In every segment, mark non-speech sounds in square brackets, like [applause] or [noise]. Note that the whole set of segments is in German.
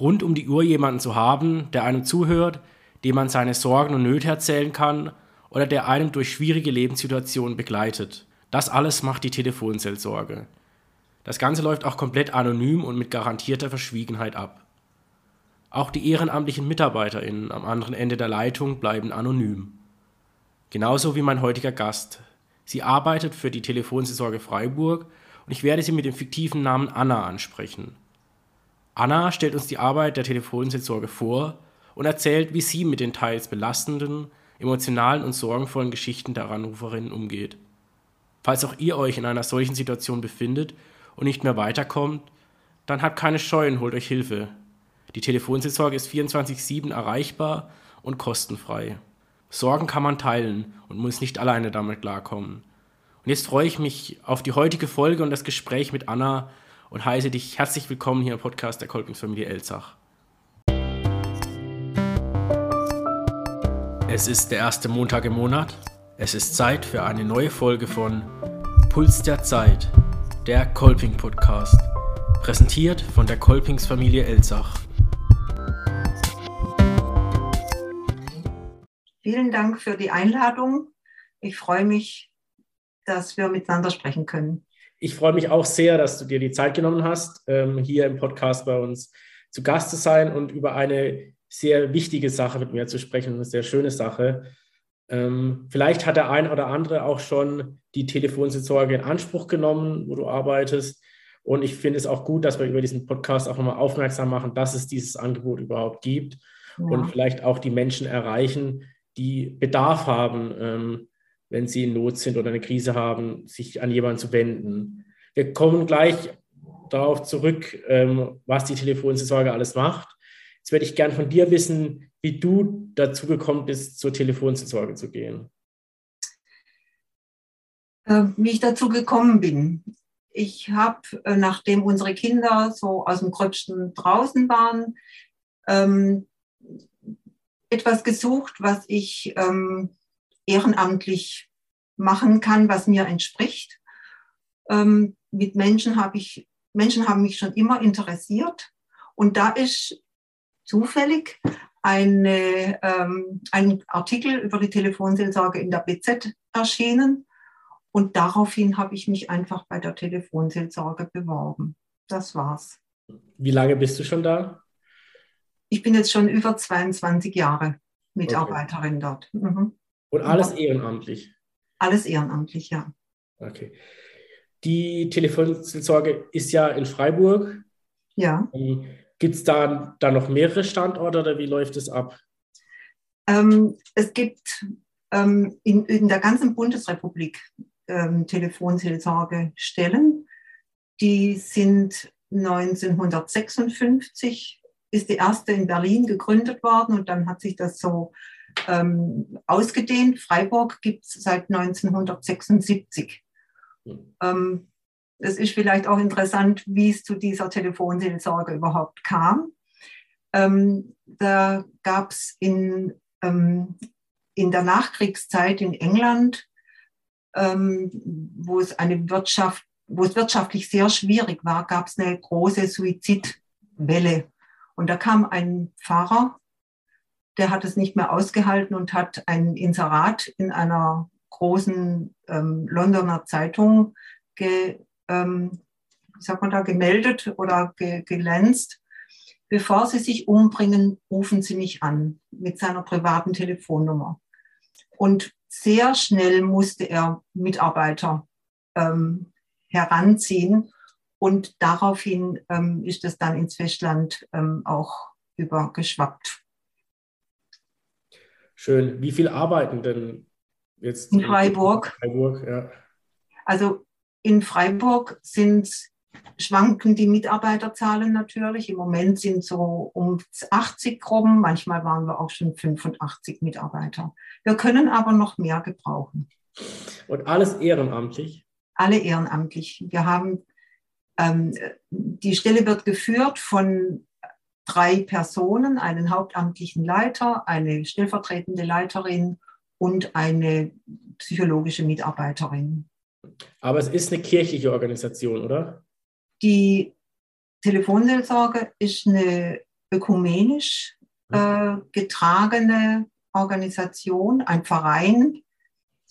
rund um die Uhr jemanden zu haben, der einem zuhört, dem man seine Sorgen und Nöte erzählen kann oder der einem durch schwierige Lebenssituationen begleitet. Das alles macht die Telefonseelsorge. Das Ganze läuft auch komplett anonym und mit garantierter Verschwiegenheit ab. Auch die ehrenamtlichen MitarbeiterInnen am anderen Ende der Leitung bleiben anonym. Genauso wie mein heutiger Gast. Sie arbeitet für die Telefonseelsorge Freiburg und ich werde sie mit dem fiktiven Namen Anna ansprechen. Anna stellt uns die Arbeit der Telefonseelsorge vor und erzählt, wie sie mit den teils belastenden, emotionalen und sorgenvollen Geschichten der Anruferinnen umgeht. Falls auch ihr euch in einer solchen Situation befindet und nicht mehr weiterkommt, dann habt keine Scheu und holt euch Hilfe. Die Telefonseelsorge ist 24-7 erreichbar und kostenfrei. Sorgen kann man teilen und muss nicht alleine damit klarkommen. Und jetzt freue ich mich auf die heutige Folge und das Gespräch mit Anna und heiße dich herzlich willkommen hier im Podcast der Kolpingsfamilie Elzach. Es ist der erste Montag im Monat. Es ist Zeit für eine neue Folge von Puls der Zeit, der Kolping Podcast, präsentiert von der Kolpingsfamilie Elzach. Vielen Dank für die Einladung. Ich freue mich, dass wir miteinander sprechen können. Ich freue mich auch sehr, dass du dir die Zeit genommen hast, ähm, hier im Podcast bei uns zu Gast zu sein und über eine sehr wichtige Sache mit mir zu sprechen, eine sehr schöne Sache. Ähm, vielleicht hat der ein oder andere auch schon die Telefonseelsorge in Anspruch genommen, wo du arbeitest. Und ich finde es auch gut, dass wir über diesen Podcast auch nochmal aufmerksam machen, dass es dieses Angebot überhaupt gibt ja. und vielleicht auch die Menschen erreichen, die Bedarf haben, ähm, wenn sie in Not sind oder eine Krise haben, sich an jemanden zu wenden. Wir kommen gleich darauf zurück, ähm, was die Telefonseelsorge alles macht. Jetzt werde ich gern von dir wissen, wie du dazu gekommen bist, zur Telefonseelsorge zu gehen. Äh, wie ich dazu gekommen bin. Ich habe, äh, nachdem unsere Kinder so aus dem Gröbsten draußen waren, ähm, etwas gesucht, was ich ähm, ehrenamtlich machen kann, was mir entspricht. Ähm, mit Menschen habe ich, Menschen haben mich schon immer interessiert. Und da ist zufällig eine, ähm, ein Artikel über die Telefonseelsorge in der BZ erschienen. Und daraufhin habe ich mich einfach bei der Telefonseelsorge beworben. Das war's. Wie lange bist du schon da? Ich bin jetzt schon über 22 Jahre Mitarbeiterin okay. dort. Mhm. Und alles ehrenamtlich? Alles ehrenamtlich, ja. Okay. Die Telefonseelsorge ist ja in Freiburg. Ja. Ähm, Gibt es da, da noch mehrere Standorte oder wie läuft es ab? Ähm, es gibt ähm, in, in, der ganzen Bundesrepublik ähm, Telefonseelsorgestellen. Die sind 1956 ist die erste in Berlin gegründet worden und dann hat sich das so ähm, ausgedehnt. Freiburg gibt es seit 1976. Mhm. Ähm, es ist vielleicht auch interessant, wie es zu dieser Telefonseelsorge überhaupt kam. Ähm, da gab es in, ähm, in der Nachkriegszeit in England, ähm, wo es eine Wirtschaft, wo es wirtschaftlich sehr schwierig war, gab es eine große Suizidwelle. Und da kam ein Pfarrer, der hat es nicht mehr ausgehalten und hat ein Inserat in einer großen ähm, Londoner Zeitung ge, ähm, sagt man da, gemeldet oder ge gelänzt. Bevor Sie sich umbringen, rufen Sie mich an mit seiner privaten Telefonnummer. Und sehr schnell musste er Mitarbeiter ähm, heranziehen. Und daraufhin ähm, ist es dann ins Festland ähm, auch übergeschwappt. Schön. Wie viel arbeiten denn jetzt? In Freiburg. In Freiburg ja. Also in Freiburg sind schwanken die Mitarbeiterzahlen natürlich. Im Moment sind so um 80 rum, manchmal waren wir auch schon 85 Mitarbeiter. Wir können aber noch mehr gebrauchen. Und alles ehrenamtlich? Alle ehrenamtlich. Wir haben, ähm, die Stelle wird geführt von drei Personen, einen hauptamtlichen Leiter, eine stellvertretende Leiterin und eine psychologische Mitarbeiterin. Aber es ist eine kirchliche Organisation, oder? Die Telefonseelsorge ist eine ökumenisch äh, getragene Organisation, ein Verein.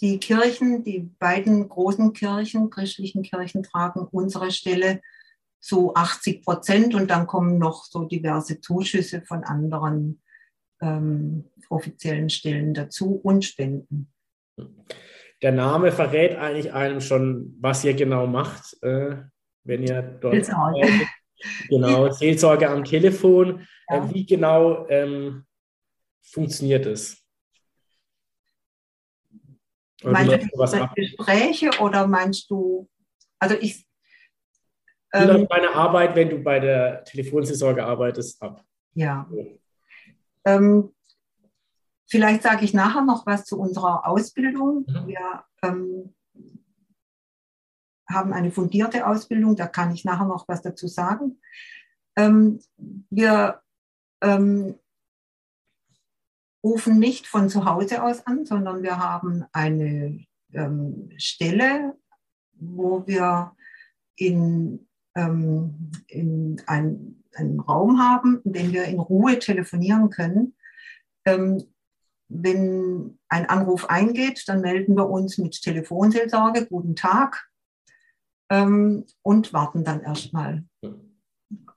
Die Kirchen, die beiden großen Kirchen, christlichen Kirchen tragen unsere Stelle zu 80 Prozent und dann kommen noch so diverse Zuschüsse von anderen ähm, offiziellen Stellen dazu und Spenden. Der Name verrät eigentlich einem schon, was ihr genau macht, äh, wenn ihr dort. Seelsorge. [laughs] Genau, Seelsorge am Telefon. Ja. Äh, wie genau ähm, funktioniert es? Meinst du Gespräche oder meinst du, also ich. Ähm, wie läuft deine Arbeit, wenn du bei der Telefonseelsorge arbeitest, ab? Ja. Ähm, vielleicht sage ich nachher noch was zu unserer Ausbildung. Mhm. Wir ähm, haben eine fundierte Ausbildung, da kann ich nachher noch was dazu sagen. Ähm, wir ähm, rufen nicht von zu Hause aus an, sondern wir haben eine ähm, Stelle, wo wir in, ähm, in ein, einen Raum haben, in dem wir in Ruhe telefonieren können. Ähm, wenn ein Anruf eingeht, dann melden wir uns mit Telefonseelsorge, guten Tag, ähm, und warten dann erstmal.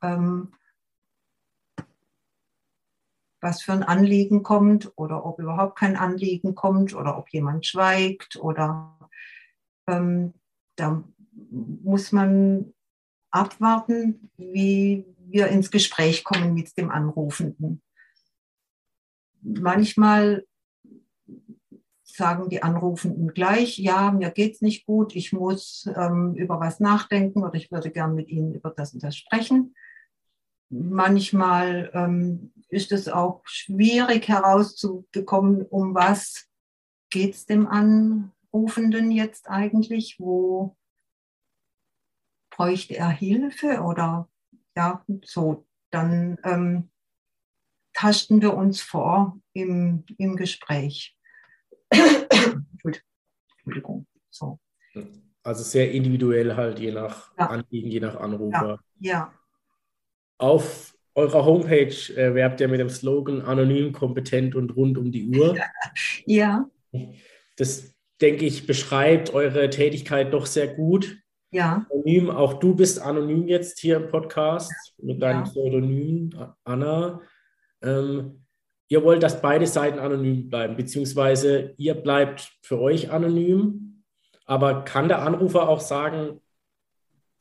Ähm, was für ein Anliegen kommt oder ob überhaupt kein Anliegen kommt oder ob jemand schweigt oder ähm, da muss man abwarten, wie wir ins Gespräch kommen mit dem Anrufenden. Manchmal sagen die Anrufenden gleich, ja, mir geht es nicht gut, ich muss ähm, über was nachdenken oder ich würde gern mit Ihnen über das und das sprechen. Manchmal ähm, ist es auch schwierig herauszubekommen, um was es dem Anrufenden jetzt eigentlich, wo bräuchte er Hilfe oder ja, so, dann ähm, tasten wir uns vor im, im Gespräch. [coughs] Entschuldigung. So. Also sehr individuell halt, je nach ja. Anliegen, je nach Anrufer. Ja. ja. Auf eurer Homepage äh, werbt ihr mit dem Slogan anonym, kompetent und rund um die Uhr. [laughs] Ja. Das, denke ich, beschreibt eure Tätigkeit doch sehr gut. Ja. Anonym, auch du bist anonym jetzt hier im Podcast mit deinem ja. Pseudonym, Anna. Ähm, ihr wollt, dass beide Seiten anonym bleiben, beziehungsweise ihr bleibt für euch anonym, aber kann der Anrufer auch sagen,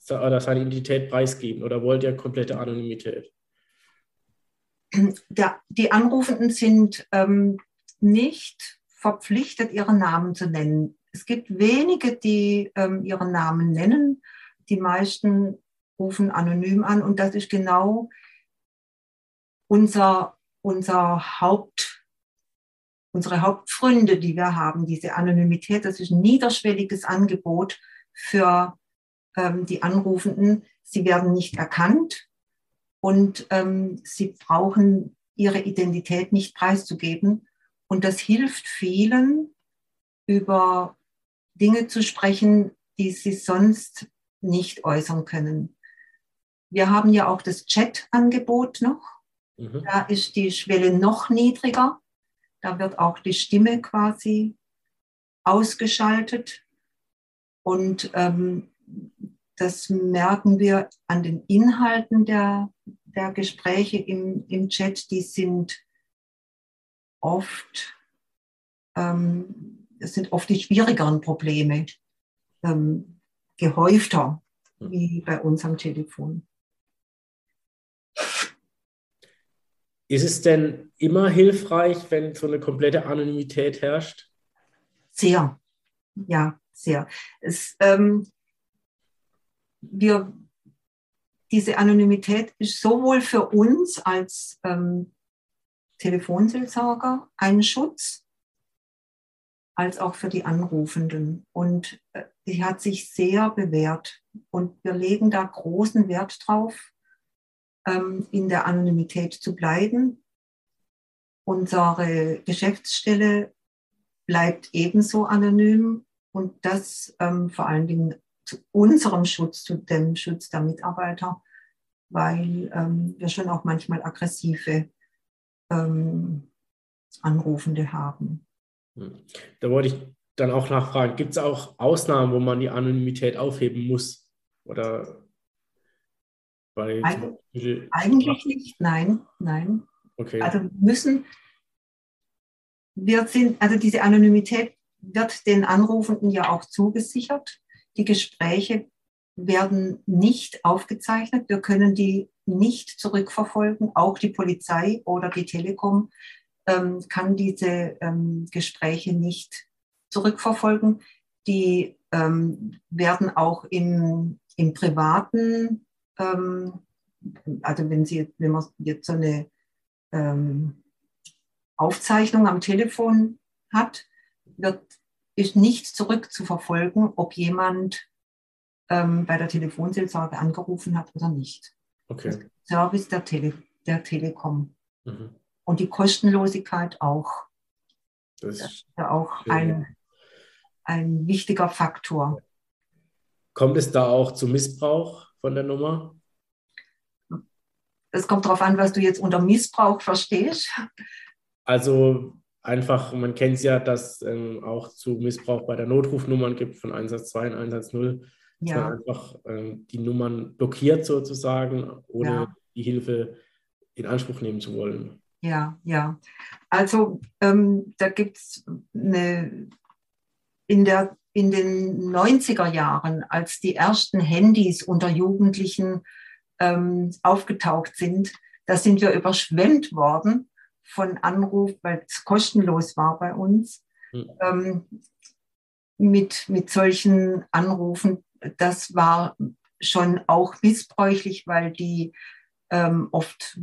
oder seine Identität preisgeben oder wollt ihr komplette Anonymität? Der, die Anrufenden sind ähm, nicht verpflichtet, ihren Namen zu nennen. Es gibt wenige, die ähm, ihren Namen nennen. Die meisten rufen anonym an und das ist genau unser unser Haupt, unsere Hauptpfründe, die wir haben, diese Anonymität, das ist ein niederschwelliges Angebot für ähm, die Anrufenden. Sie werden nicht erkannt und ähm, sie brauchen ihre Identität nicht preiszugeben. Und das hilft vielen, über Dinge zu sprechen, die sie sonst nicht äußern können. Wir haben ja auch das Chat-Angebot noch. Mhm. Da ist die Schwelle noch niedriger. Da wird auch die Stimme quasi ausgeschaltet. Und ähm, das merken wir an den Inhalten der, der Gespräche im, im Chat. Die sind oft, ähm, es sind oft die schwierigeren Probleme ähm, gehäufter mhm. wie bei uns am Telefon. Ist es denn immer hilfreich, wenn so eine komplette Anonymität herrscht? Sehr, ja, sehr. Es, ähm, wir, diese Anonymität ist sowohl für uns als ähm, Telefonseelsorger ein Schutz, als auch für die Anrufenden. Und äh, die hat sich sehr bewährt. Und wir legen da großen Wert drauf, ähm, in der Anonymität zu bleiben. Unsere Geschäftsstelle bleibt ebenso anonym und das ähm, vor allen Dingen zu unserem Schutz, zu dem Schutz der Mitarbeiter. weil ähm, wir schon auch manchmal aggressive Anrufende haben. Hm. Da wollte ich dann auch nachfragen, gibt es auch Ausnahmen, wo man die Anonymität aufheben muss? Oder Eig eigentlich nicht, nein, nein. Okay. Also müssen, wir sind, also diese Anonymität wird den Anrufenden ja auch zugesichert. Die Gespräche werden nicht aufgezeichnet. Wir können die nicht zurückverfolgen. Auch die Polizei oder die Telekom ähm, kann diese ähm, Gespräche nicht zurückverfolgen. Die ähm, werden auch im, im privaten, ähm, also wenn, Sie, wenn man jetzt so eine ähm, Aufzeichnung am Telefon hat, wird, ist nicht zurückzuverfolgen, ob jemand ähm, bei der Telefonseelsorge angerufen hat oder nicht. Okay. Service der, Tele, der Telekom. Mhm. Und die Kostenlosigkeit auch. Das, das ist ja auch ein, ein wichtiger Faktor. Kommt es da auch zu Missbrauch von der Nummer? Es kommt darauf an, was du jetzt unter Missbrauch verstehst. Also einfach, man kennt es ja, dass ähm, auch zu Missbrauch bei der Notrufnummern gibt von 112 und 110, dass ja. man einfach ähm, die Nummern blockiert sozusagen, ohne ja. die Hilfe in Anspruch nehmen zu wollen. Ja, ja. Also ähm, da gibt es eine, in, der, in den 90er Jahren, als die ersten Handys unter Jugendlichen ähm, aufgetaucht sind, da sind wir überschwemmt worden von Anruf, weil es kostenlos war bei uns, mhm. ähm, mit, mit solchen Anrufen. Das war schon auch missbräuchlich, weil die ähm, oft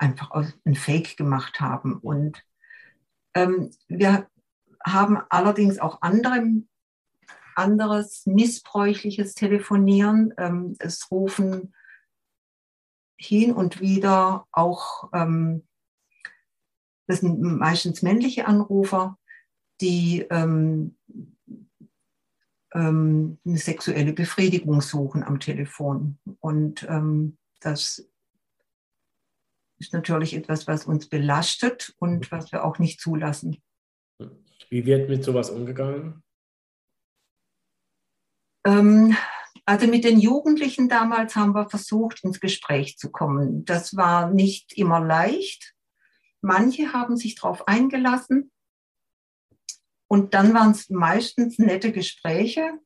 einfach ein Fake gemacht haben. Und ähm, wir haben allerdings auch andere, anderes missbräuchliches Telefonieren. Ähm, es rufen hin und wieder auch ähm, das sind meistens männliche Anrufer, die ähm, ähm, eine sexuelle Befriedigung suchen am Telefon. Und ähm, das ist natürlich etwas, was uns belastet und was wir auch nicht zulassen. Wie wird mit sowas umgegangen? Ähm, also mit den Jugendlichen damals haben wir versucht, ins Gespräch zu kommen. Das war nicht immer leicht. Manche haben sich darauf eingelassen und dann waren es meistens nette Gespräche.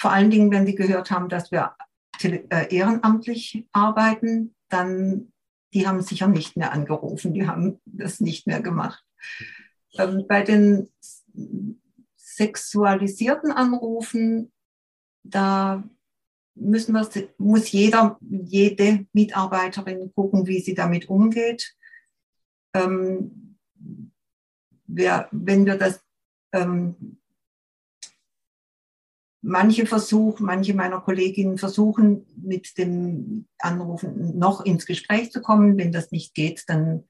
Vor allen Dingen, wenn sie gehört haben, dass wir äh, ehrenamtlich arbeiten, dann die haben sicher nicht mehr angerufen, die haben das nicht mehr gemacht. Ähm, bei den sexualisierten Anrufen, da müssen wir, muss jeder, jede Mitarbeiterin gucken, wie sie damit umgeht ähm, wir, wenn wir das, ähm, manche versuchen, manche meiner Kolleginnen versuchen, mit dem Anrufen noch ins Gespräch zu kommen. Wenn das nicht geht, dann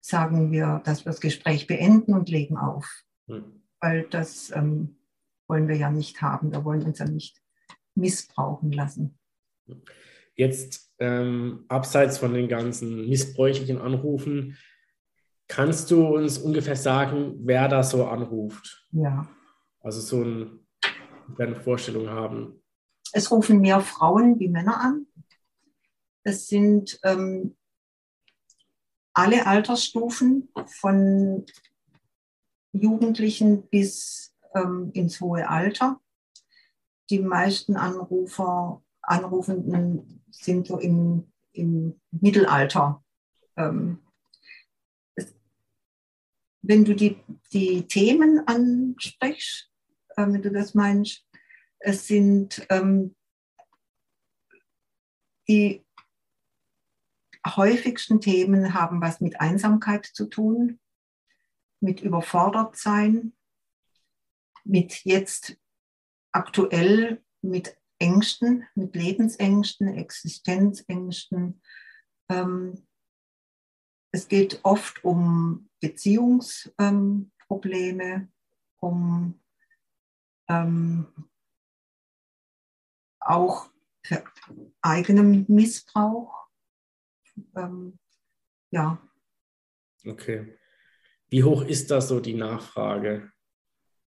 sagen wir, dass wir das Gespräch beenden und legen auf. Hm. Weil das ähm, wollen wir ja nicht haben. Wir wollen uns ja nicht missbrauchen lassen. Jetzt ähm, abseits von den ganzen missbräuchlichen Anrufen, Kannst du uns ungefähr sagen, wer da so anruft? Ja. Also so ein, eine Vorstellung haben. Es rufen mehr Frauen wie Männer an. Es sind ähm, alle Altersstufen von Jugendlichen bis ähm, ins hohe Alter. Die meisten Anrufer, Anrufenden sind so im, im Mittelalter ähm, wenn du die, die Themen ansprichst, äh, wenn du das meinst, es sind ähm, die häufigsten Themen haben was mit Einsamkeit zu tun, mit Überfordertsein, mit jetzt aktuell mit Ängsten, mit Lebensängsten, Existenzängsten. Ähm, es geht oft um Beziehungsprobleme, ähm, um ähm, auch für eigenem Missbrauch. Ähm, ja. Okay. Wie hoch ist da so die Nachfrage,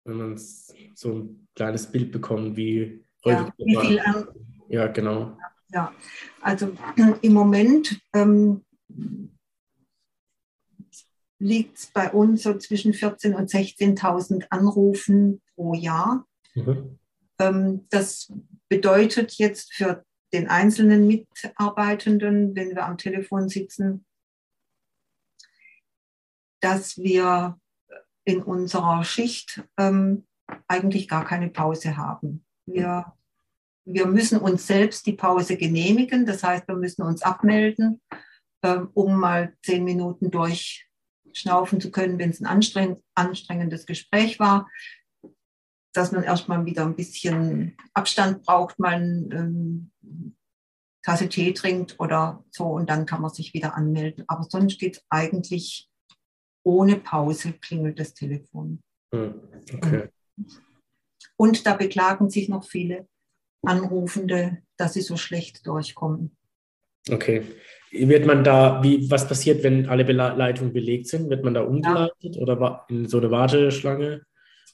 wenn man so ein kleines Bild bekommt, wie häufig? Ja, wie viel an, ja genau. Ja, also [clears throat] im Moment ähm, liegt es bei uns so zwischen 14.000 und 16.000 Anrufen pro Jahr. Mhm. Ähm, das bedeutet jetzt für den einzelnen Mitarbeitenden, wenn wir am Telefon sitzen, dass wir in unserer Schicht ähm, eigentlich gar keine Pause haben. Wir, wir müssen uns selbst die Pause genehmigen, das heißt, wir müssen uns abmelden, ähm, um mal zehn Minuten durchschnaufen zu können, wenn es ein anstrengend, anstrengendes Gespräch war, dass man erstmal wieder ein bisschen Abstand braucht, mal eine ähm, Tasse Tee trinkt oder so und dann kann man sich wieder anmelden. Aber sonst geht es eigentlich ohne Pause klingelt das Telefon. Hm, okay. Und da beklagen sich noch viele Anrufende, dass sie so schlecht durchkommen. Okay. Wird man da, wie, was passiert, wenn alle Leitungen belegt sind? Wird man da umgeleitet ja. oder in so eine Warteschlange?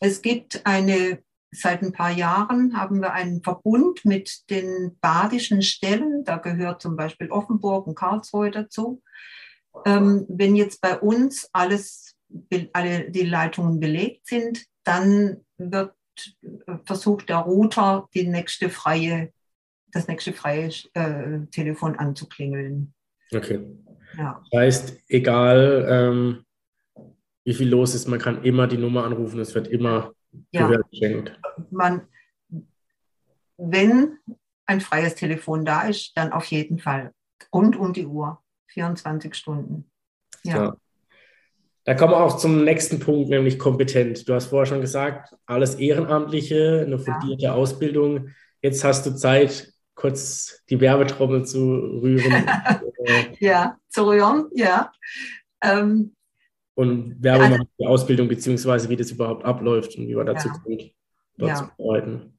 Es gibt eine, seit ein paar Jahren haben wir einen Verbund mit den badischen Stellen. Da gehört zum Beispiel Offenburg und Karlsruhe dazu. Ähm, wenn jetzt bei uns alles, alle die Leitungen belegt sind, dann wird versucht der Router die nächste freie, das nächste freie äh, Telefon anzuklingeln. Okay. Ja. Das heißt, egal ähm, wie viel los ist, man kann immer die Nummer anrufen, es wird immer ja. Gehör geschenkt. Man, wenn ein freies Telefon da ist, dann auf jeden Fall rund um die Uhr. 24 Stunden. Ja. ja. Da kommen wir auch zum nächsten Punkt, nämlich kompetent. Du hast vorher schon gesagt, alles Ehrenamtliche, eine fundierte ja. Ausbildung. Jetzt hast du Zeit, kurz die Werbetrommel zu rühren. [laughs] ja, zu rühren, ja. Ähm, und Werbung also, die Ausbildung, beziehungsweise wie das überhaupt abläuft und wie man dazu ja. kommt, dort ja. zu arbeiten.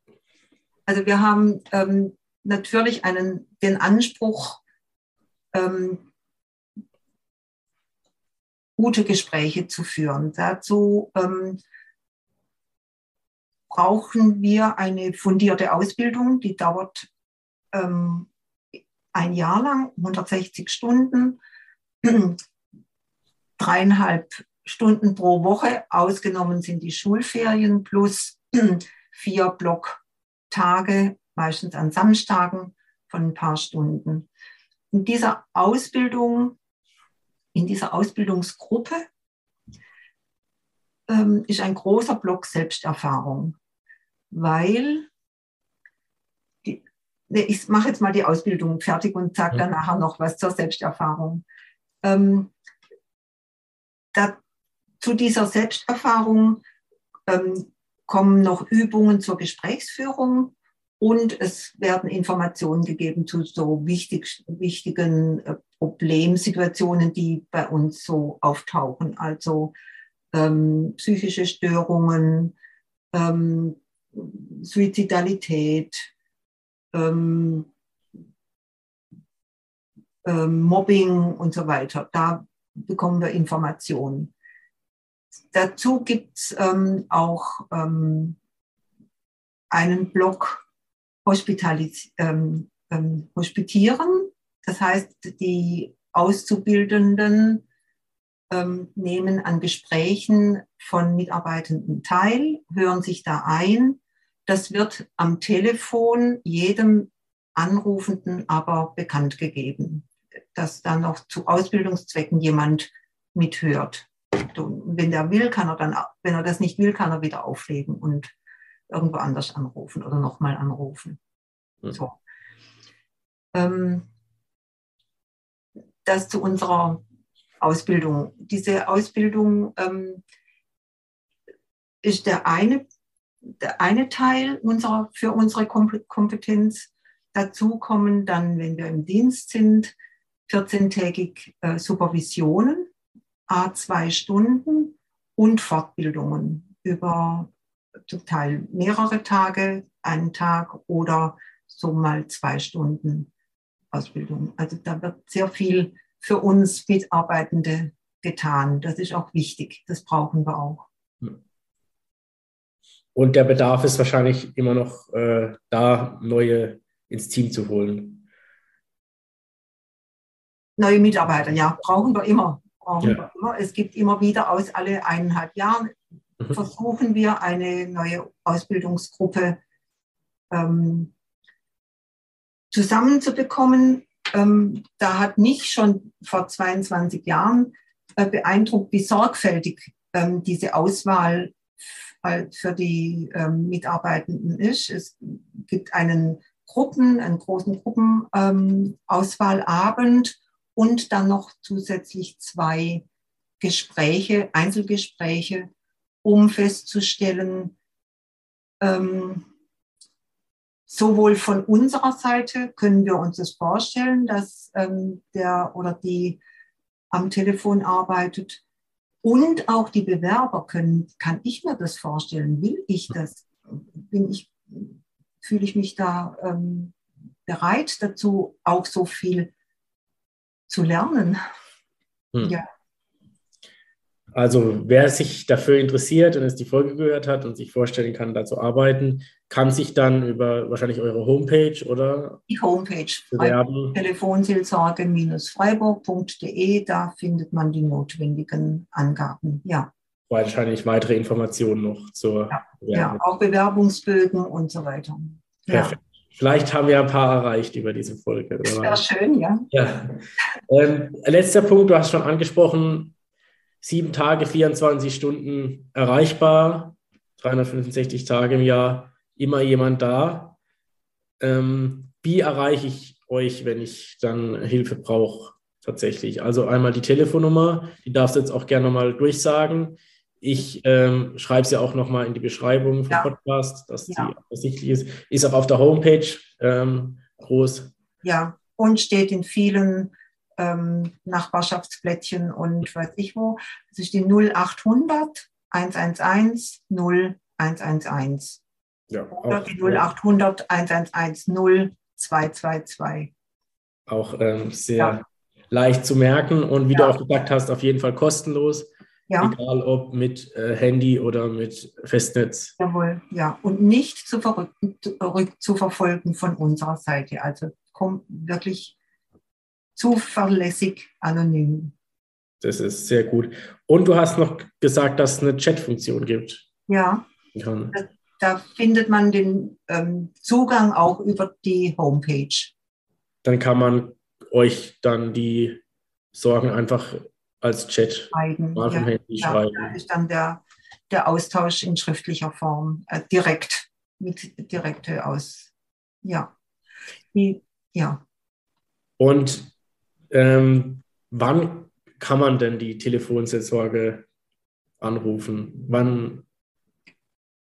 Also wir haben ähm, natürlich einen, den Anspruch, ähm, gute Gespräche zu führen. Dazu ähm, brauchen wir eine fundierte Ausbildung, die dauert ähm, ein Jahr lang, 160 Stunden, dreieinhalb Stunden pro Woche, ausgenommen sind die Schulferien plus [clears throat] vier Blocktage, meistens an Samstagen von ein paar Stunden. In dieser Ausbildung in dieser Ausbildungsgruppe ähm, ist ein großer Block Selbsterfahrung, weil die, ne, ich mache jetzt mal die Ausbildung fertig und sage dann nachher noch was zur Selbsterfahrung. Ähm, da, zu dieser Selbsterfahrung ähm, kommen noch Übungen zur Gesprächsführung und es werden Informationen gegeben zu so wichtig, wichtigen äh, Problemsituationen, die bei uns so auftauchen. Also ähm, psychische Störungen, ähm, Suizidalität, ähm, ähm, Mobbing und so weiter. Da bekommen wir Informationen. Dazu gibt es ähm, auch ähm, einen Blog Hospitalis ähm, ähm, Hospitieren. Das heißt, die Auszubildenden ähm, nehmen an Gesprächen von Mitarbeitenden teil, hören sich da ein. Das wird am Telefon jedem Anrufenden aber bekannt gegeben, dass dann noch zu Ausbildungszwecken jemand mithört. Und wenn der will, kann er dann, wenn er das nicht will, kann er wieder auflegen und irgendwo anders anrufen oder nochmal anrufen. Mhm. So. Ähm, das zu unserer Ausbildung. Diese Ausbildung ähm, ist der eine, der eine Teil unserer, für unsere Kompetenz. Dazu kommen dann, wenn wir im Dienst sind, 14-tägig äh, Supervisionen, a zwei Stunden und Fortbildungen über zum Teil mehrere Tage, einen Tag oder so mal zwei Stunden Ausbildung. Also da wird sehr viel für uns Mitarbeitende getan. Das ist auch wichtig. Das brauchen wir auch. Und der Bedarf ist wahrscheinlich immer noch äh, da, neue ins Team zu holen. Neue Mitarbeiter, ja, brauchen wir immer. Brauchen ja. wir immer. Es gibt immer wieder aus alle eineinhalb Jahren mhm. versuchen wir eine neue Ausbildungsgruppe ähm, zusammenzubekommen. Ähm, da hat mich schon vor 22 Jahren äh, beeindruckt, wie sorgfältig ähm, diese Auswahl halt für die ähm, Mitarbeitenden ist. Es gibt einen Gruppen, einen großen Gruppenauswahlabend ähm, und dann noch zusätzlich zwei Gespräche, Einzelgespräche, um festzustellen, ähm, sowohl von unserer Seite können wir uns das vorstellen, dass ähm, der oder die am Telefon arbeitet. Und auch die Bewerber können, kann ich mir das vorstellen, will ich das, bin ich, fühle ich mich da ähm, bereit dazu, auch so viel zu lernen. Hm. Ja. Also wer sich dafür interessiert und es die Folge gehört hat und sich vorstellen kann, da zu arbeiten, kann sich dann über wahrscheinlich eure Homepage oder die Homepage telefonseelsorge-freiburg.de, da findet man die notwendigen Angaben. Ja. Wahrscheinlich weitere Informationen noch zur ja, ja auch Bewerbungsbögen und so weiter. Perfekt. Ja. Vielleicht haben wir ein paar erreicht über diese Folge. Sehr schön, ja. ja. Ähm, letzter Punkt, du hast schon angesprochen, sieben Tage, 24 Stunden erreichbar, 365 Tage im Jahr, immer jemand da. Ähm, wie erreiche ich euch, wenn ich dann Hilfe brauche tatsächlich? Also einmal die Telefonnummer, die darfst du jetzt auch gerne nochmal durchsagen. Ich ähm, schreibe sie auch nochmal in die Beschreibung vom ja. Podcast, dass ja. die ersichtlich ist. Ist auch auf der Homepage ähm, groß. Ja, und steht in vielen ähm, Nachbarschaftsplättchen und weiß ich wo. Das ist die 0800 111 0111. Ja, Oder die 0800 111 0222. Auch ähm, sehr ja. leicht zu merken und wie ja. du auch gesagt hast, auf jeden Fall kostenlos. Ja. Egal ob mit äh, Handy oder mit Festnetz. Jawohl, ja. Und nicht zu, zu verfolgen von unserer Seite. Also kommt wirklich zuverlässig anonym. Das ist sehr gut. Und du hast noch gesagt, dass es eine Chat-Funktion gibt. Ja. Da, da, findet man den ähm, Zugang auch über die Homepage. Dann kann man euch dann die Sorgen einfach als Chat schreiben. Mal vom ja, Handy ja, schreiben. Da ist dann der, der Austausch in schriftlicher Form äh, direkt mit direkte aus. Ja. Die, ja. Und ähm, wann kann man denn die Telefonseelsorge anrufen? Wann?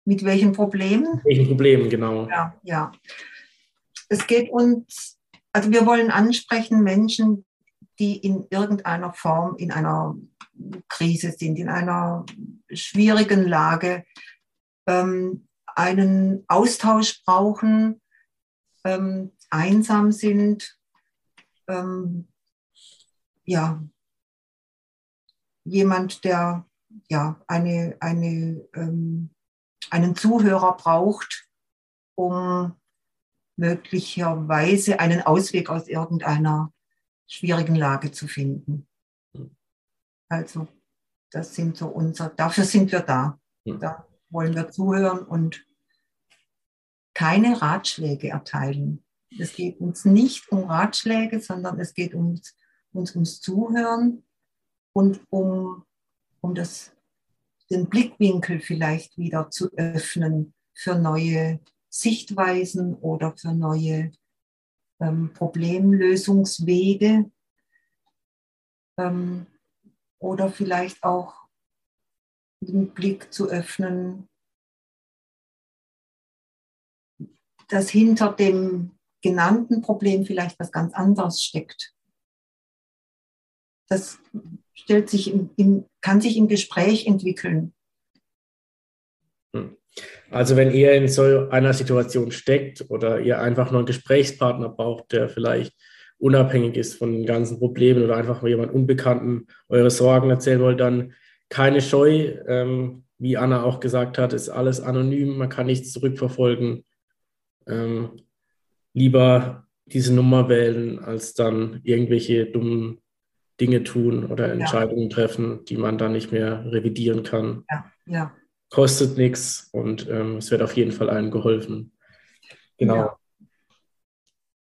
Mit welchen Problemen? Mit welchen Problemen, genau. Ja, ja. Es geht uns, also wir wollen ansprechen Menschen, die in irgendeiner Form in einer Krise sind, in einer schwierigen Lage, ähm, einen Austausch brauchen, ähm, einsam sind, ähm, ja, jemand, der ja, eine, eine, ähm, einen Zuhörer braucht, um möglicherweise einen Ausweg aus irgendeiner schwierigen Lage zu finden. Also, das sind so unser, dafür sind wir da. Da wollen wir zuhören und keine Ratschläge erteilen. Es geht uns nicht um Ratschläge, sondern es geht uns uns ums Zuhören und um, um das, den Blickwinkel vielleicht wieder zu öffnen für neue Sichtweisen oder für neue ähm, Problemlösungswege ähm, oder vielleicht auch den Blick zu öffnen, dass hinter dem genannten Problem vielleicht was ganz anderes steckt das stellt sich im, im, kann sich im Gespräch entwickeln. Hm. Also wenn ihr in so einer Situation steckt oder ihr einfach nur einen Gesprächspartner braucht, der vielleicht unabhängig ist von den ganzen Problemen oder einfach jemand Unbekannten eure Sorgen erzählen wollt, dann keine Scheu. Ähm, wie Anna auch gesagt hat, ist alles anonym, man kann nichts zurückverfolgen. Ähm, lieber diese Nummer wählen, als dann irgendwelche dummen Dinge tun oder Entscheidungen ja. treffen, die man dann nicht mehr revidieren kann. Ja, ja. Kostet nichts und ähm, es wird auf jeden Fall einem geholfen. Genau. Ja.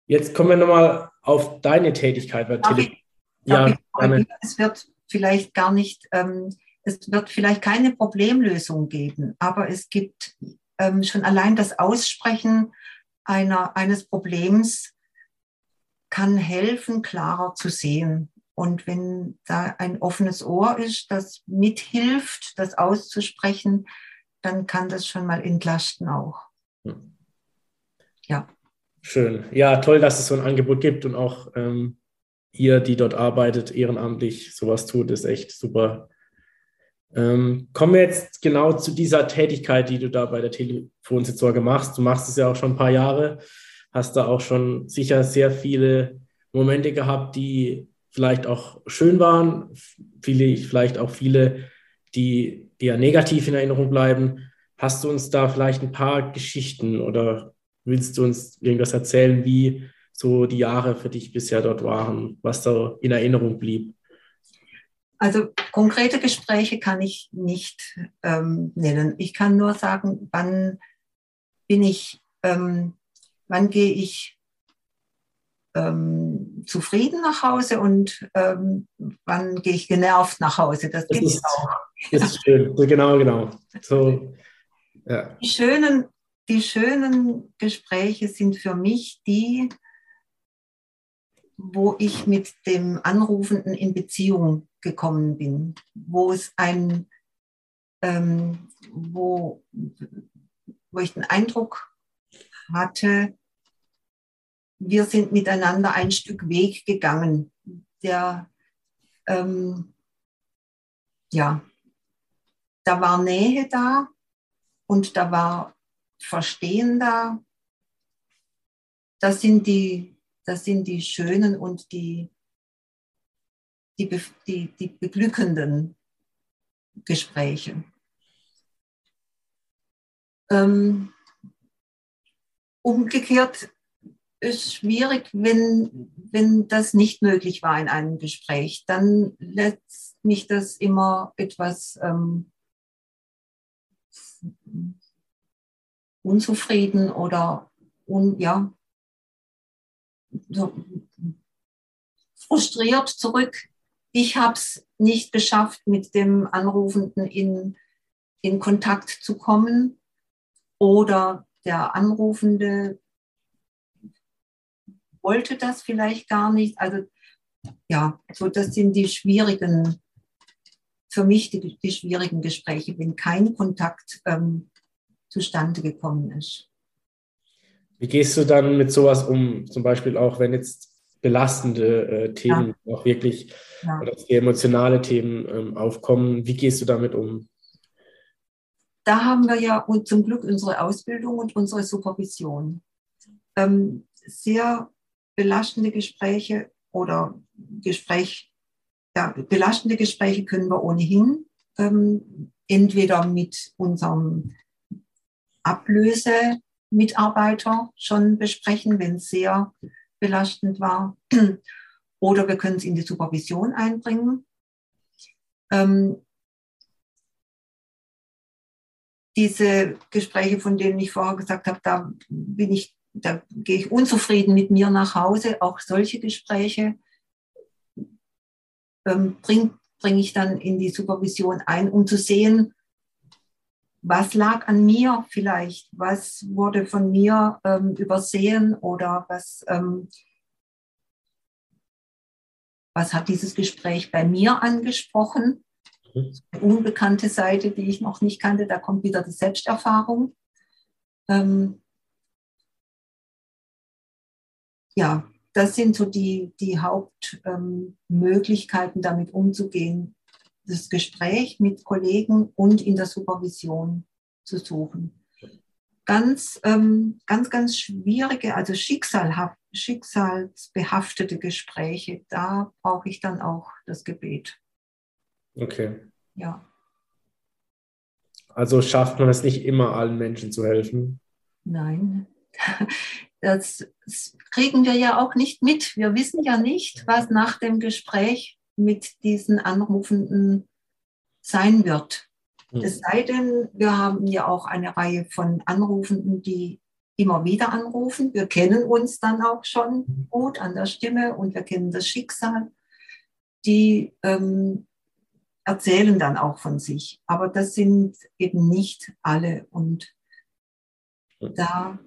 Jetzt kommen wir nochmal auf deine Tätigkeit bei Tele. Ja, es wird vielleicht gar nicht, ähm, es wird vielleicht keine Problemlösung geben, aber es gibt ähm, schon allein das Aussprechen einer, eines Problems kann helfen, klarer zu sehen. Und wenn da ein offenes Ohr ist, das mithilft, das auszusprechen, dann kann das schon mal entlasten auch. Hm. Ja. Schön. Ja, toll, dass es so ein Angebot gibt und auch ähm, ihr, die dort arbeitet, ehrenamtlich sowas tut, ist echt super. Ähm, kommen wir jetzt genau zu dieser Tätigkeit, die du da bei der Telefonsitzorge machst. Du machst es ja auch schon ein paar Jahre, hast da auch schon sicher sehr viele Momente gehabt, die vielleicht auch schön waren, viele, vielleicht auch viele, die eher negativ in Erinnerung bleiben. Hast du uns da vielleicht ein paar Geschichten oder willst du uns irgendwas erzählen, wie so die Jahre für dich bisher dort waren, was da in Erinnerung blieb? Also konkrete Gespräche kann ich nicht ähm, nennen. Ich kann nur sagen, wann bin ich, ähm, wann gehe ich ähm, zufrieden nach Hause und ähm, wann gehe ich genervt nach Hause. Das, das gibt es auch. Das ist schön, genau, genau. So, ja. die, schönen, die schönen Gespräche sind für mich die, wo ich mit dem Anrufenden in Beziehung gekommen bin, wo es ein, ähm, wo, wo ich den Eindruck hatte, wir sind miteinander ein Stück Weg gegangen. Der, ähm, ja, da war Nähe da und da war Verstehen da. Das sind die, das sind die schönen und die, die, die, die beglückenden Gespräche. Ähm, umgekehrt ist schwierig, wenn, wenn das nicht möglich war in einem Gespräch. Dann lässt mich das immer etwas ähm, unzufrieden oder un, ja, so frustriert zurück. Ich habe es nicht geschafft, mit dem Anrufenden in, in Kontakt zu kommen oder der Anrufende wollte das vielleicht gar nicht. Also ja, so das sind die schwierigen, für mich die, die schwierigen Gespräche, wenn kein Kontakt ähm, zustande gekommen ist. Wie gehst du dann mit sowas um, zum Beispiel auch, wenn jetzt belastende äh, Themen ja. auch wirklich ja. oder emotionale Themen ähm, aufkommen? Wie gehst du damit um? Da haben wir ja und zum Glück unsere Ausbildung und unsere Supervision. Ähm, sehr belastende Gespräche oder Gespräch, ja, belastende Gespräche können wir ohnehin ähm, entweder mit unserem Ablösemitarbeiter schon besprechen, wenn es sehr belastend war, [clears throat] oder wir können es in die Supervision einbringen. Ähm, diese Gespräche, von denen ich vorher gesagt habe, da bin ich da gehe ich unzufrieden mit mir nach Hause. Auch solche Gespräche ähm, bringe bring ich dann in die Supervision ein, um zu sehen, was lag an mir vielleicht, was wurde von mir ähm, übersehen oder was, ähm, was hat dieses Gespräch bei mir angesprochen. Mhm. Eine unbekannte Seite, die ich noch nicht kannte, da kommt wieder die Selbsterfahrung. Ähm, ja, das sind so die, die Hauptmöglichkeiten, ähm, damit umzugehen, das Gespräch mit Kollegen und in der Supervision zu suchen. ganz, ähm, ganz, ganz schwierige, also schicksalhaft, schicksalsbehaftete Gespräche, da brauche ich dann auch das Gebet. Okay. Ja. Also schafft man es nicht immer, allen Menschen zu helfen? Nein. Das kriegen wir ja auch nicht mit. Wir wissen ja nicht, was nach dem Gespräch mit diesen Anrufenden sein wird. Hm. Es sei denn, wir haben ja auch eine Reihe von Anrufenden, die immer wieder anrufen. Wir kennen uns dann auch schon gut an der Stimme und wir kennen das Schicksal. Die ähm, erzählen dann auch von sich. Aber das sind eben nicht alle. Und da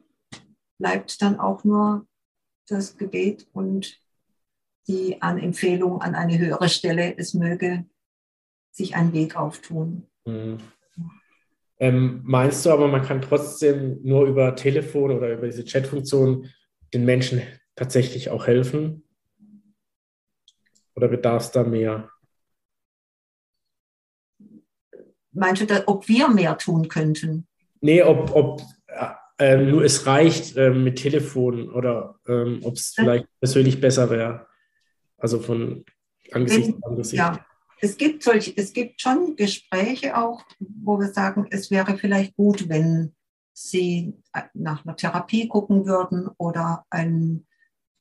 bleibt dann auch nur das Gebet und die an Empfehlung an eine höhere Stelle, es möge sich ein Weg auftun. Mhm. Ähm, meinst du aber, man kann trotzdem nur über Telefon oder über diese Chatfunktion den Menschen tatsächlich auch helfen? Oder bedarf es da mehr? Meinst du, ob wir mehr tun könnten? Nee, ob, ob äh, nur es reicht äh, mit Telefon oder ähm, ob es vielleicht persönlich besser wäre. Also von Angesicht zu Angesicht. Ja, es gibt solche, es gibt schon Gespräche auch, wo wir sagen, es wäre vielleicht gut, wenn Sie nach einer Therapie gucken würden oder ein,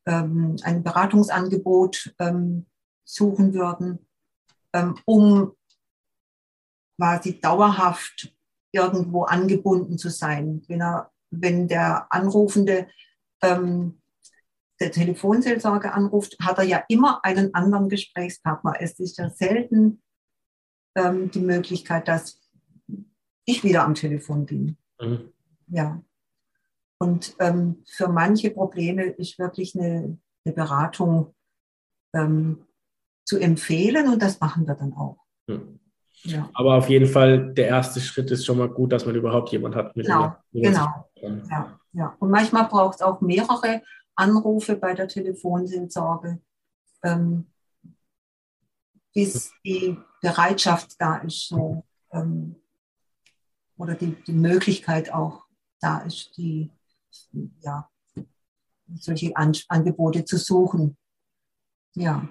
ähm, ein Beratungsangebot ähm, suchen würden, ähm, um quasi dauerhaft irgendwo angebunden zu sein. Wenn, er, wenn der Anrufende ähm, der Telefonseelsorge anruft, hat er ja immer einen anderen Gesprächspartner. Es ist ja selten ähm, die Möglichkeit, dass ich wieder am Telefon bin. Mhm. Ja. Und ähm, für manche Probleme ist wirklich eine, eine Beratung ähm, zu empfehlen und das machen wir dann auch. Mhm. Ja. Aber auf jeden Fall, der erste Schritt ist schon mal gut, dass man überhaupt jemanden hat. Mit genau, genau. Ja, ja. Und manchmal braucht es auch mehrere Anrufe bei der Telefonseelsorge, ähm, bis die Bereitschaft da ist, so, ähm, oder die, die Möglichkeit auch da ist, die, ja, solche An Angebote zu suchen. Ja.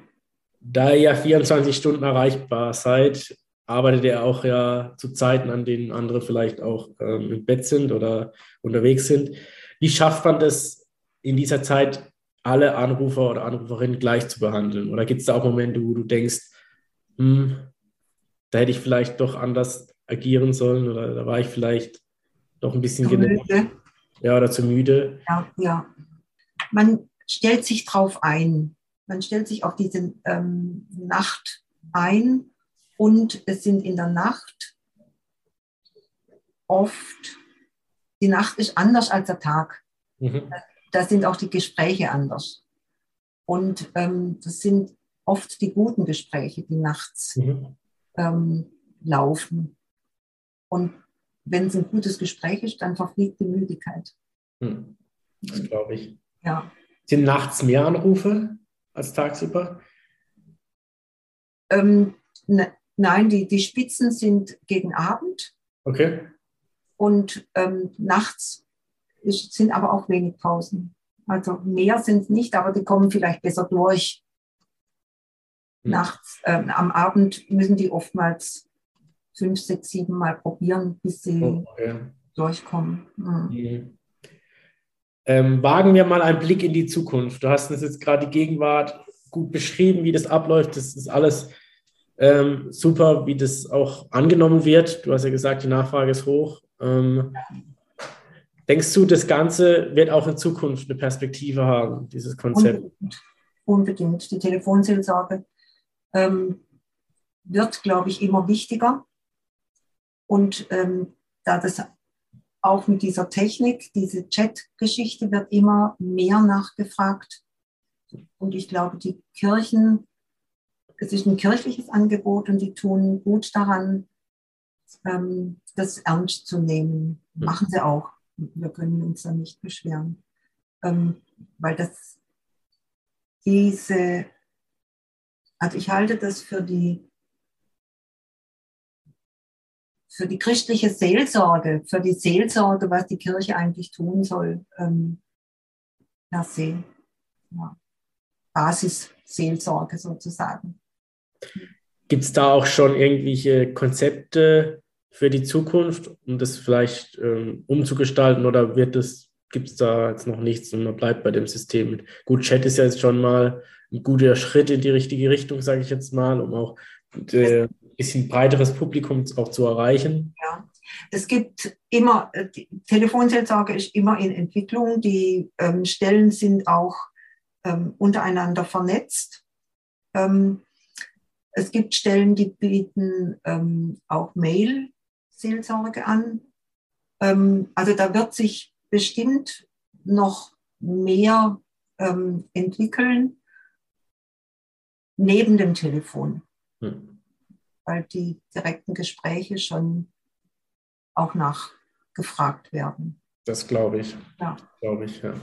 Da ihr ja 24 Stunden erreichbar seid, arbeitet ihr auch ja zu Zeiten, an denen andere vielleicht auch ähm, im Bett sind oder unterwegs sind. Wie schafft man das in dieser Zeit alle Anrufer oder Anruferinnen gleich zu behandeln? Oder gibt es da auch Momente, wo du denkst, hm, da hätte ich vielleicht doch anders agieren sollen oder da war ich vielleicht doch ein bisschen müde. Ja, oder zu müde. Ja, ja. Man stellt sich drauf ein. Man stellt sich auf diese ähm, Nacht ein und es sind in der Nacht oft, die Nacht ist anders als der Tag. Mhm da sind auch die Gespräche anders. Und ähm, das sind oft die guten Gespräche, die nachts mhm. ähm, laufen. Und wenn es ein gutes Gespräch ist, dann verfliegt die Müdigkeit. Mhm. Das glaube ich. Ja. Sind nachts mehr Anrufe als tagsüber? Ähm, ne, nein, die, die Spitzen sind gegen Abend. Okay. Und ähm, nachts es sind aber auch wenig Pausen. Also mehr sind es nicht, aber die kommen vielleicht besser durch. Mhm. Nachts, äh, am Abend müssen die oftmals fünf, sechs, sieben Mal probieren, bis sie oh, okay. durchkommen. Mhm. Mhm. Ähm, wagen wir mal einen Blick in die Zukunft. Du hast uns jetzt gerade die Gegenwart gut beschrieben, wie das abläuft. Das ist alles ähm, super, wie das auch angenommen wird. Du hast ja gesagt, die Nachfrage ist hoch. Ähm, Denkst du, das Ganze wird auch in Zukunft eine Perspektive haben, dieses Konzept? Unbedingt. Unbedingt. Die Telefonseelsorge ähm, wird, glaube ich, immer wichtiger. Und ähm, da das auch mit dieser Technik, diese Chat-Geschichte wird immer mehr nachgefragt. Und ich glaube, die Kirchen, es ist ein kirchliches Angebot und die tun gut daran, ähm, das ernst zu nehmen. Machen sie auch wir können uns da nicht beschweren, ähm, weil das diese, also ich halte das für die für die christliche Seelsorge, für die Seelsorge, was die Kirche eigentlich tun soll, ähm, per se. Ja. Basisseelsorge sozusagen. Gibt es da auch schon irgendwelche Konzepte für die Zukunft, um das vielleicht ähm, umzugestalten oder wird es, gibt es da jetzt noch nichts und man bleibt bei dem System? Gut, Chat ist ja jetzt schon mal ein guter Schritt in die richtige Richtung, sage ich jetzt mal, um auch äh, ein bisschen breiteres Publikum auch zu erreichen. Ja, es gibt immer, äh, die Telefonseelsorge ist immer in Entwicklung. Die ähm, Stellen sind auch ähm, untereinander vernetzt. Ähm, es gibt Stellen, die bieten ähm, auch Mail-Seelsorge an. Ähm, also da wird sich bestimmt noch mehr ähm, entwickeln neben dem Telefon, hm. weil die direkten Gespräche schon auch nachgefragt werden. Das glaube ich. Ja. Glaube ich, ja.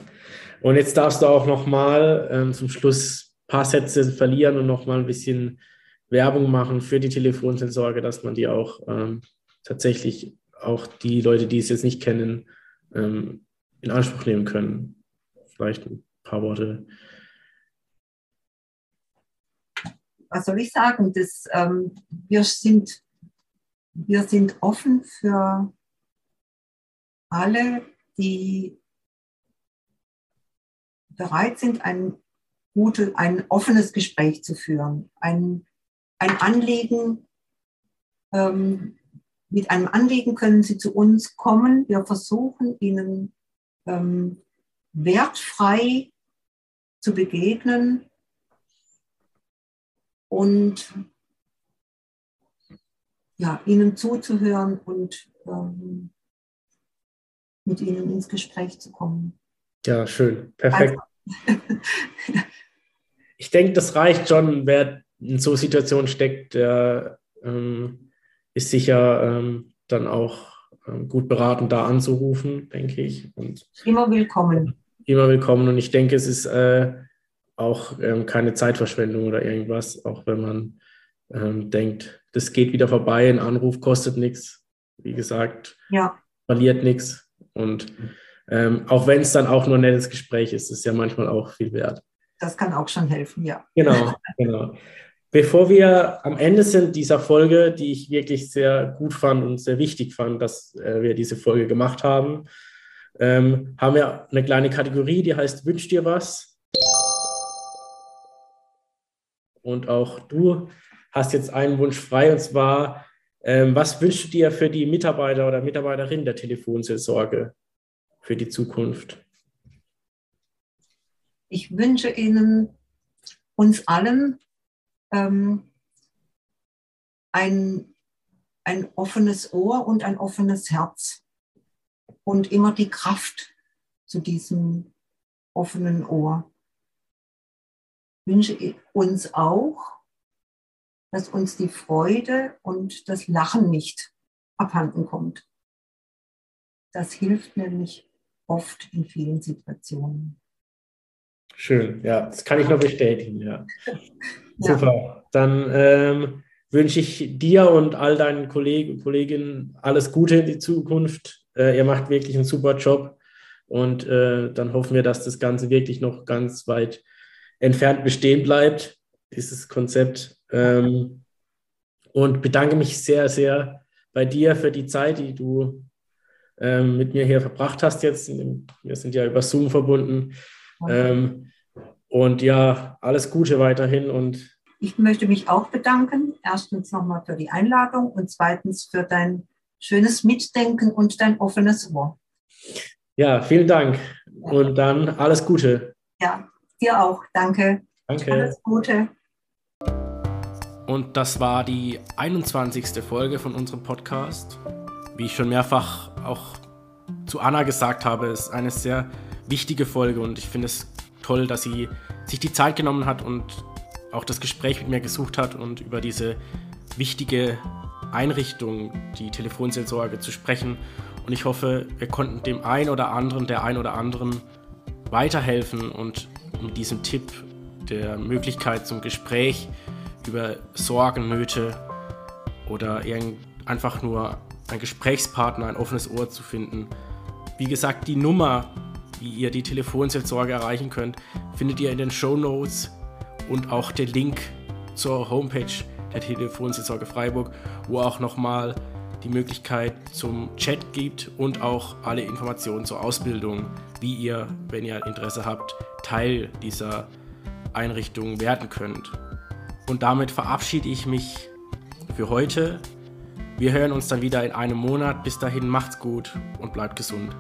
Und jetzt darfst du auch nochmal ähm, zum Schluss ein paar Sätze verlieren und nochmal ein bisschen Werbung machen für die Telefonseelsorge, dass man die auch ähm, tatsächlich auch die Leute, die es jetzt nicht kennen, ähm, in Anspruch nehmen können. Vielleicht ein paar Worte. Was soll ich sagen? Das, ähm, wir, sind, wir sind offen für alle, die bereit sind, ein, gute, ein offenes Gespräch zu führen, ein ein Anliegen, ähm, mit einem Anliegen können Sie zu uns kommen. Wir versuchen Ihnen ähm, wertfrei zu begegnen und ja, Ihnen zuzuhören und ähm, mit Ihnen ins Gespräch zu kommen. Ja, schön. Perfekt. Also, [laughs] ich denke, das reicht schon, wer in so Situationen steckt, der ähm, ist sicher ähm, dann auch ähm, gut beraten, da anzurufen, denke ich. Und immer willkommen. Immer willkommen. Und ich denke, es ist äh, auch ähm, keine Zeitverschwendung oder irgendwas, auch wenn man ähm, denkt, das geht wieder vorbei, ein Anruf kostet nichts. Wie gesagt, ja. verliert nichts. Und ähm, auch wenn es dann auch nur ein nettes Gespräch ist, ist es ja manchmal auch viel wert. Das kann auch schon helfen, ja. Genau, genau. Bevor wir am Ende sind dieser Folge, die ich wirklich sehr gut fand und sehr wichtig fand, dass äh, wir diese Folge gemacht haben, ähm, haben wir eine kleine Kategorie, die heißt Wünsch dir was. Und auch du hast jetzt einen Wunsch frei, und zwar, ähm, was wünschst du dir für die Mitarbeiter oder Mitarbeiterin der Telefonseelsorge für die Zukunft? Ich wünsche Ihnen, uns allen, ähm, ein, ein offenes Ohr und ein offenes Herz und immer die Kraft zu diesem offenen Ohr. Ich wünsche uns auch, dass uns die Freude und das Lachen nicht abhanden kommt. Das hilft nämlich oft in vielen Situationen. Schön, ja, das kann ich nur bestätigen, [laughs] ja. Super. Dann ähm, wünsche ich dir und all deinen Kollegen und Kolleginnen alles Gute in die Zukunft. Äh, ihr macht wirklich einen super Job und äh, dann hoffen wir, dass das Ganze wirklich noch ganz weit entfernt bestehen bleibt, dieses Konzept. Ähm, und bedanke mich sehr, sehr bei dir für die Zeit, die du ähm, mit mir hier verbracht hast jetzt. Wir sind ja über Zoom verbunden. Ähm, und ja, alles Gute weiterhin und ich möchte mich auch bedanken. Erstens nochmal für die Einladung und zweitens für dein schönes Mitdenken und dein offenes Ohr. Ja, vielen Dank und dann alles Gute. Ja, dir auch. Danke. Danke. Alles Gute. Und das war die 21. Folge von unserem Podcast. Wie ich schon mehrfach auch zu Anna gesagt habe, ist eine sehr wichtige Folge und ich finde es toll, dass sie sich die Zeit genommen hat und auch das Gespräch mit mir gesucht hat und über diese wichtige Einrichtung, die Telefonseelsorge, zu sprechen. Und ich hoffe, wir konnten dem einen oder anderen, der ein oder anderen weiterhelfen und mit diesem Tipp der Möglichkeit zum Gespräch über Sorgen, Nöte oder einfach nur einen Gesprächspartner, ein offenes Ohr zu finden. Wie gesagt, die Nummer, wie ihr die Telefonseelsorge erreichen könnt, findet ihr in den Show Notes und auch der Link zur Homepage der Telefonseelsorge Freiburg, wo auch nochmal die Möglichkeit zum Chat gibt und auch alle Informationen zur Ausbildung, wie ihr, wenn ihr Interesse habt, Teil dieser Einrichtung werden könnt. Und damit verabschiede ich mich für heute. Wir hören uns dann wieder in einem Monat. Bis dahin macht's gut und bleibt gesund.